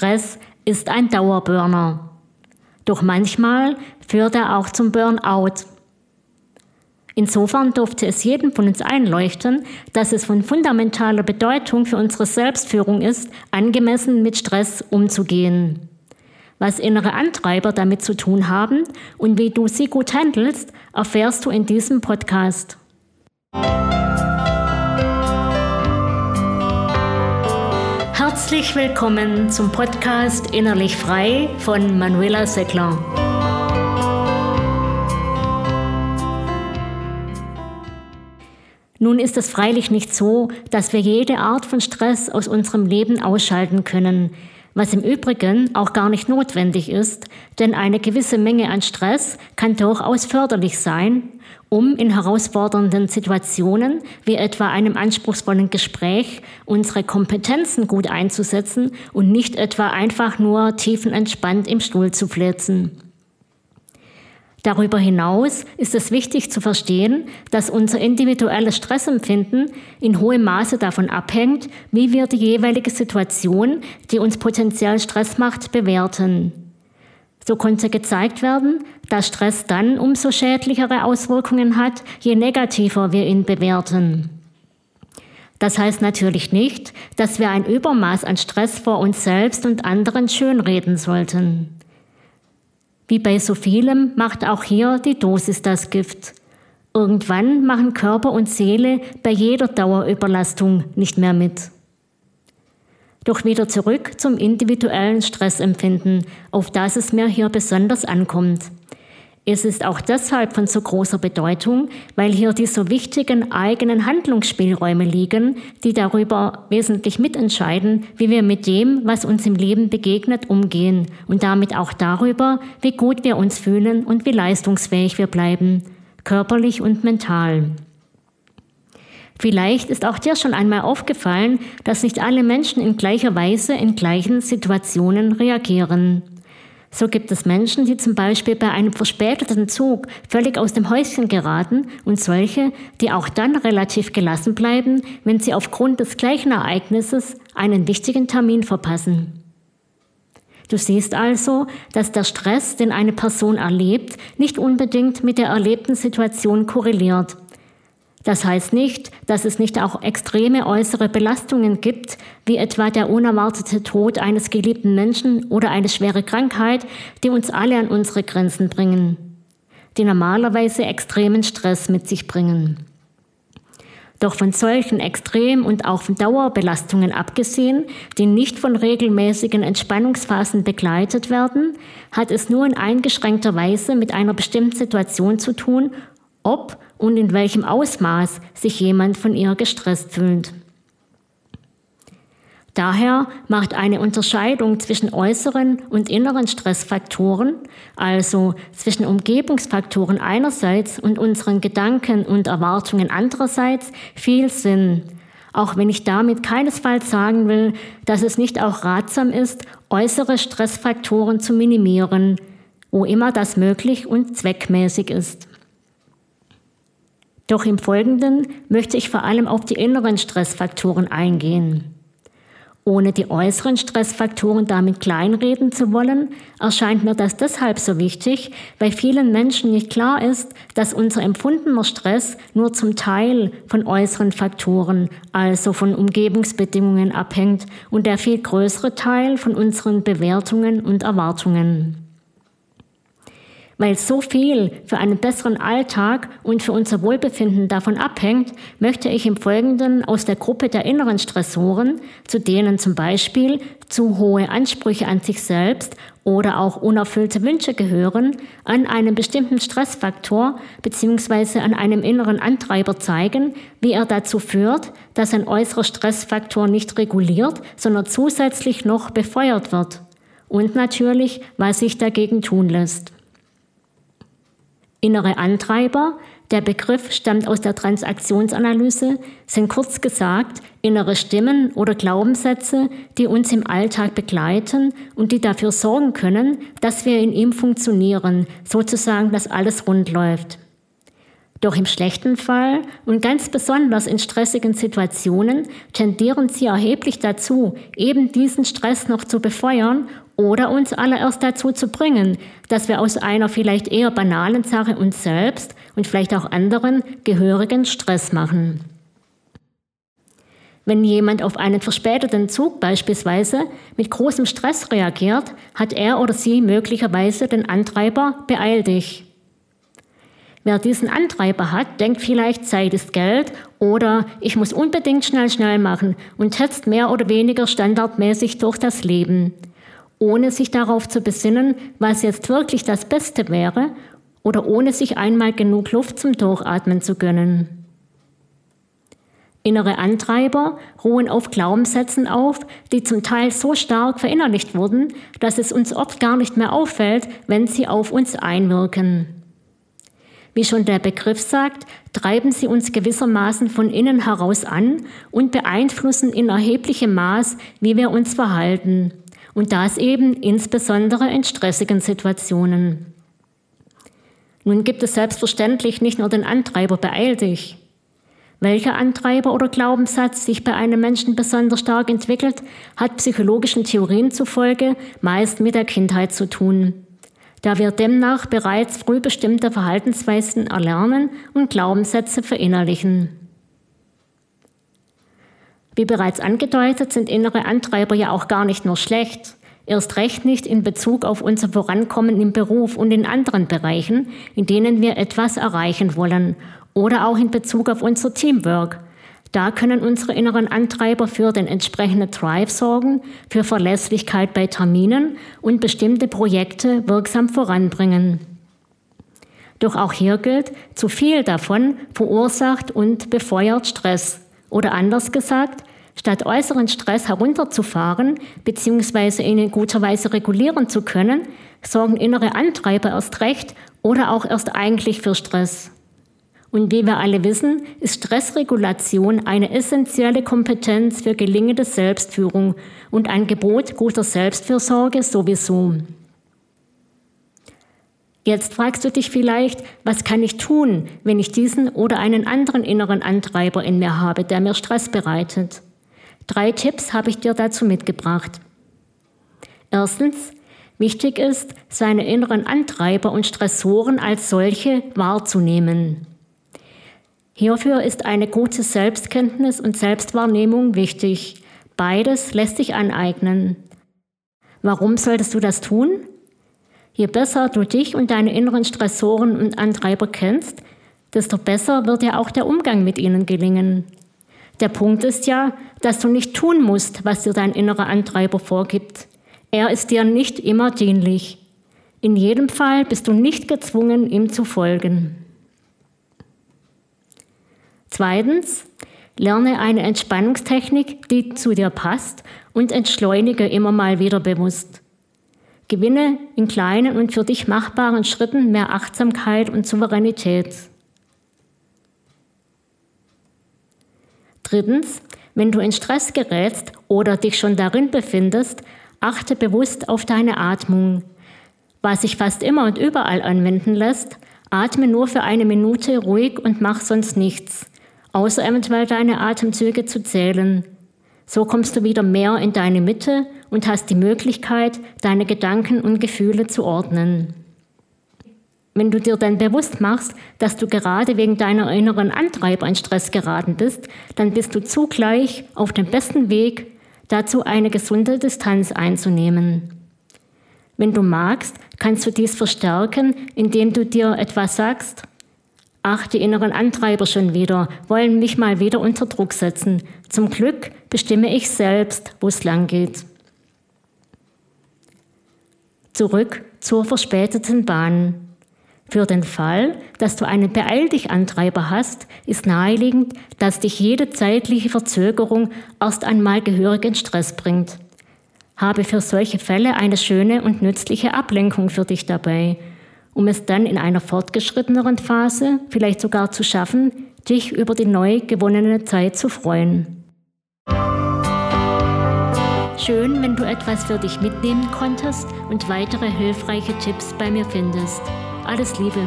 Stress ist ein Dauerburner. Doch manchmal führt er auch zum Burnout. Insofern durfte es jedem von uns einleuchten, dass es von fundamentaler Bedeutung für unsere Selbstführung ist, angemessen mit Stress umzugehen. Was innere Antreiber damit zu tun haben und wie du sie gut handelst, erfährst du in diesem Podcast. Herzlich willkommen zum Podcast Innerlich Frei von Manuela Seckler. Nun ist es freilich nicht so, dass wir jede Art von Stress aus unserem Leben ausschalten können was im Übrigen auch gar nicht notwendig ist, denn eine gewisse Menge an Stress kann durchaus förderlich sein, um in herausfordernden Situationen wie etwa einem anspruchsvollen Gespräch unsere Kompetenzen gut einzusetzen und nicht etwa einfach nur tiefenentspannt im Stuhl zu flitzen. Darüber hinaus ist es wichtig zu verstehen, dass unser individuelles Stressempfinden in hohem Maße davon abhängt, wie wir die jeweilige Situation, die uns potenziell Stress macht, bewerten. So konnte gezeigt werden, dass Stress dann umso schädlichere Auswirkungen hat, je negativer wir ihn bewerten. Das heißt natürlich nicht, dass wir ein Übermaß an Stress vor uns selbst und anderen schönreden sollten. Wie bei so vielem macht auch hier die Dosis das Gift. Irgendwann machen Körper und Seele bei jeder Dauerüberlastung nicht mehr mit. Doch wieder zurück zum individuellen Stressempfinden, auf das es mir hier besonders ankommt. Es ist auch deshalb von so großer Bedeutung, weil hier die so wichtigen eigenen Handlungsspielräume liegen, die darüber wesentlich mitentscheiden, wie wir mit dem, was uns im Leben begegnet, umgehen und damit auch darüber, wie gut wir uns fühlen und wie leistungsfähig wir bleiben, körperlich und mental. Vielleicht ist auch dir schon einmal aufgefallen, dass nicht alle Menschen in gleicher Weise in gleichen Situationen reagieren. So gibt es Menschen, die zum Beispiel bei einem verspäteten Zug völlig aus dem Häuschen geraten und solche, die auch dann relativ gelassen bleiben, wenn sie aufgrund des gleichen Ereignisses einen wichtigen Termin verpassen. Du siehst also, dass der Stress, den eine Person erlebt, nicht unbedingt mit der erlebten Situation korreliert das heißt nicht, dass es nicht auch extreme äußere Belastungen gibt, wie etwa der unerwartete Tod eines geliebten Menschen oder eine schwere Krankheit, die uns alle an unsere Grenzen bringen, die normalerweise extremen Stress mit sich bringen. Doch von solchen Extrem- und auch von Dauerbelastungen abgesehen, die nicht von regelmäßigen Entspannungsphasen begleitet werden, hat es nur in eingeschränkter Weise mit einer bestimmten Situation zu tun, ob und in welchem Ausmaß sich jemand von ihr gestresst fühlt. Daher macht eine Unterscheidung zwischen äußeren und inneren Stressfaktoren, also zwischen Umgebungsfaktoren einerseits und unseren Gedanken und Erwartungen andererseits, viel Sinn, auch wenn ich damit keinesfalls sagen will, dass es nicht auch ratsam ist, äußere Stressfaktoren zu minimieren, wo immer das möglich und zweckmäßig ist. Doch im Folgenden möchte ich vor allem auf die inneren Stressfaktoren eingehen. Ohne die äußeren Stressfaktoren damit kleinreden zu wollen, erscheint mir das deshalb so wichtig, weil vielen Menschen nicht klar ist, dass unser empfundener Stress nur zum Teil von äußeren Faktoren, also von Umgebungsbedingungen abhängt und der viel größere Teil von unseren Bewertungen und Erwartungen. Weil so viel für einen besseren Alltag und für unser Wohlbefinden davon abhängt, möchte ich im Folgenden aus der Gruppe der inneren Stressoren, zu denen zum Beispiel zu hohe Ansprüche an sich selbst oder auch unerfüllte Wünsche gehören, an einem bestimmten Stressfaktor bzw. an einem inneren Antreiber zeigen, wie er dazu führt, dass ein äußerer Stressfaktor nicht reguliert, sondern zusätzlich noch befeuert wird. Und natürlich, was sich dagegen tun lässt. Innere Antreiber, der Begriff stammt aus der Transaktionsanalyse, sind kurz gesagt innere Stimmen oder Glaubenssätze, die uns im Alltag begleiten und die dafür sorgen können, dass wir in ihm funktionieren, sozusagen, dass alles rund läuft. Doch im schlechten Fall und ganz besonders in stressigen Situationen tendieren sie erheblich dazu, eben diesen Stress noch zu befeuern oder uns alle erst dazu zu bringen, dass wir aus einer vielleicht eher banalen Sache uns selbst und vielleicht auch anderen gehörigen Stress machen. Wenn jemand auf einen verspäteten Zug beispielsweise mit großem Stress reagiert, hat er oder sie möglicherweise den Antreiber beeil dich. Wer diesen Antreiber hat, denkt vielleicht, Zeit ist Geld oder ich muss unbedingt schnell, schnell machen und hetzt mehr oder weniger standardmäßig durch das Leben, ohne sich darauf zu besinnen, was jetzt wirklich das Beste wäre oder ohne sich einmal genug Luft zum Durchatmen zu gönnen. Innere Antreiber ruhen auf Glaubenssätzen auf, die zum Teil so stark verinnerlicht wurden, dass es uns oft gar nicht mehr auffällt, wenn sie auf uns einwirken. Wie schon der Begriff sagt, treiben sie uns gewissermaßen von innen heraus an und beeinflussen in erheblichem Maß, wie wir uns verhalten. Und das eben insbesondere in stressigen Situationen. Nun gibt es selbstverständlich nicht nur den Antreiber beeil dich. Welcher Antreiber oder Glaubenssatz sich bei einem Menschen besonders stark entwickelt, hat psychologischen Theorien zufolge meist mit der Kindheit zu tun da wir demnach bereits früh bestimmte Verhaltensweisen erlernen und Glaubenssätze verinnerlichen. Wie bereits angedeutet, sind innere Antreiber ja auch gar nicht nur schlecht, erst recht nicht in Bezug auf unser Vorankommen im Beruf und in anderen Bereichen, in denen wir etwas erreichen wollen, oder auch in Bezug auf unser Teamwork, da können unsere inneren Antreiber für den entsprechenden Drive sorgen, für Verlässlichkeit bei Terminen und bestimmte Projekte wirksam voranbringen. Doch auch hier gilt, zu viel davon verursacht und befeuert Stress. Oder anders gesagt, statt äußeren Stress herunterzufahren bzw. ihn in guter Weise regulieren zu können, sorgen innere Antreiber erst recht oder auch erst eigentlich für Stress. Und wie wir alle wissen, ist Stressregulation eine essentielle Kompetenz für gelingende Selbstführung und ein Gebot guter Selbstfürsorge sowieso. Jetzt fragst du dich vielleicht, was kann ich tun, wenn ich diesen oder einen anderen inneren Antreiber in mir habe, der mir Stress bereitet? Drei Tipps habe ich dir dazu mitgebracht. Erstens, wichtig ist, seine inneren Antreiber und Stressoren als solche wahrzunehmen. Hierfür ist eine gute Selbstkenntnis und Selbstwahrnehmung wichtig. Beides lässt sich aneignen. Warum solltest du das tun? Je besser du dich und deine inneren Stressoren und Antreiber kennst, desto besser wird dir auch der Umgang mit ihnen gelingen. Der Punkt ist ja, dass du nicht tun musst, was dir dein innerer Antreiber vorgibt. Er ist dir nicht immer dienlich. In jedem Fall bist du nicht gezwungen, ihm zu folgen. Zweitens, lerne eine Entspannungstechnik, die zu dir passt und entschleunige immer mal wieder bewusst. Gewinne in kleinen und für dich machbaren Schritten mehr Achtsamkeit und Souveränität. Drittens, wenn du in Stress gerätst oder dich schon darin befindest, achte bewusst auf deine Atmung. Was sich fast immer und überall anwenden lässt, atme nur für eine Minute ruhig und mach sonst nichts außer eventuell deine Atemzüge zu zählen. So kommst du wieder mehr in deine Mitte und hast die Möglichkeit, deine Gedanken und Gefühle zu ordnen. Wenn du dir dann bewusst machst, dass du gerade wegen deiner inneren Antreiber in Stress geraten bist, dann bist du zugleich auf dem besten Weg, dazu eine gesunde Distanz einzunehmen. Wenn du magst, kannst du dies verstärken, indem du dir etwas sagst, Ach, die inneren Antreiber schon wieder, wollen mich mal wieder unter Druck setzen. Zum Glück bestimme ich selbst, wo es lang geht. Zurück zur verspäteten Bahn. Für den Fall, dass du einen Beeil dich Antreiber hast, ist naheliegend, dass dich jede zeitliche Verzögerung erst einmal gehörigen Stress bringt. Habe für solche Fälle eine schöne und nützliche Ablenkung für dich dabei um es dann in einer fortgeschritteneren Phase vielleicht sogar zu schaffen, dich über die neu gewonnene Zeit zu freuen. Schön, wenn du etwas für dich mitnehmen konntest und weitere hilfreiche Tipps bei mir findest. Alles Liebe!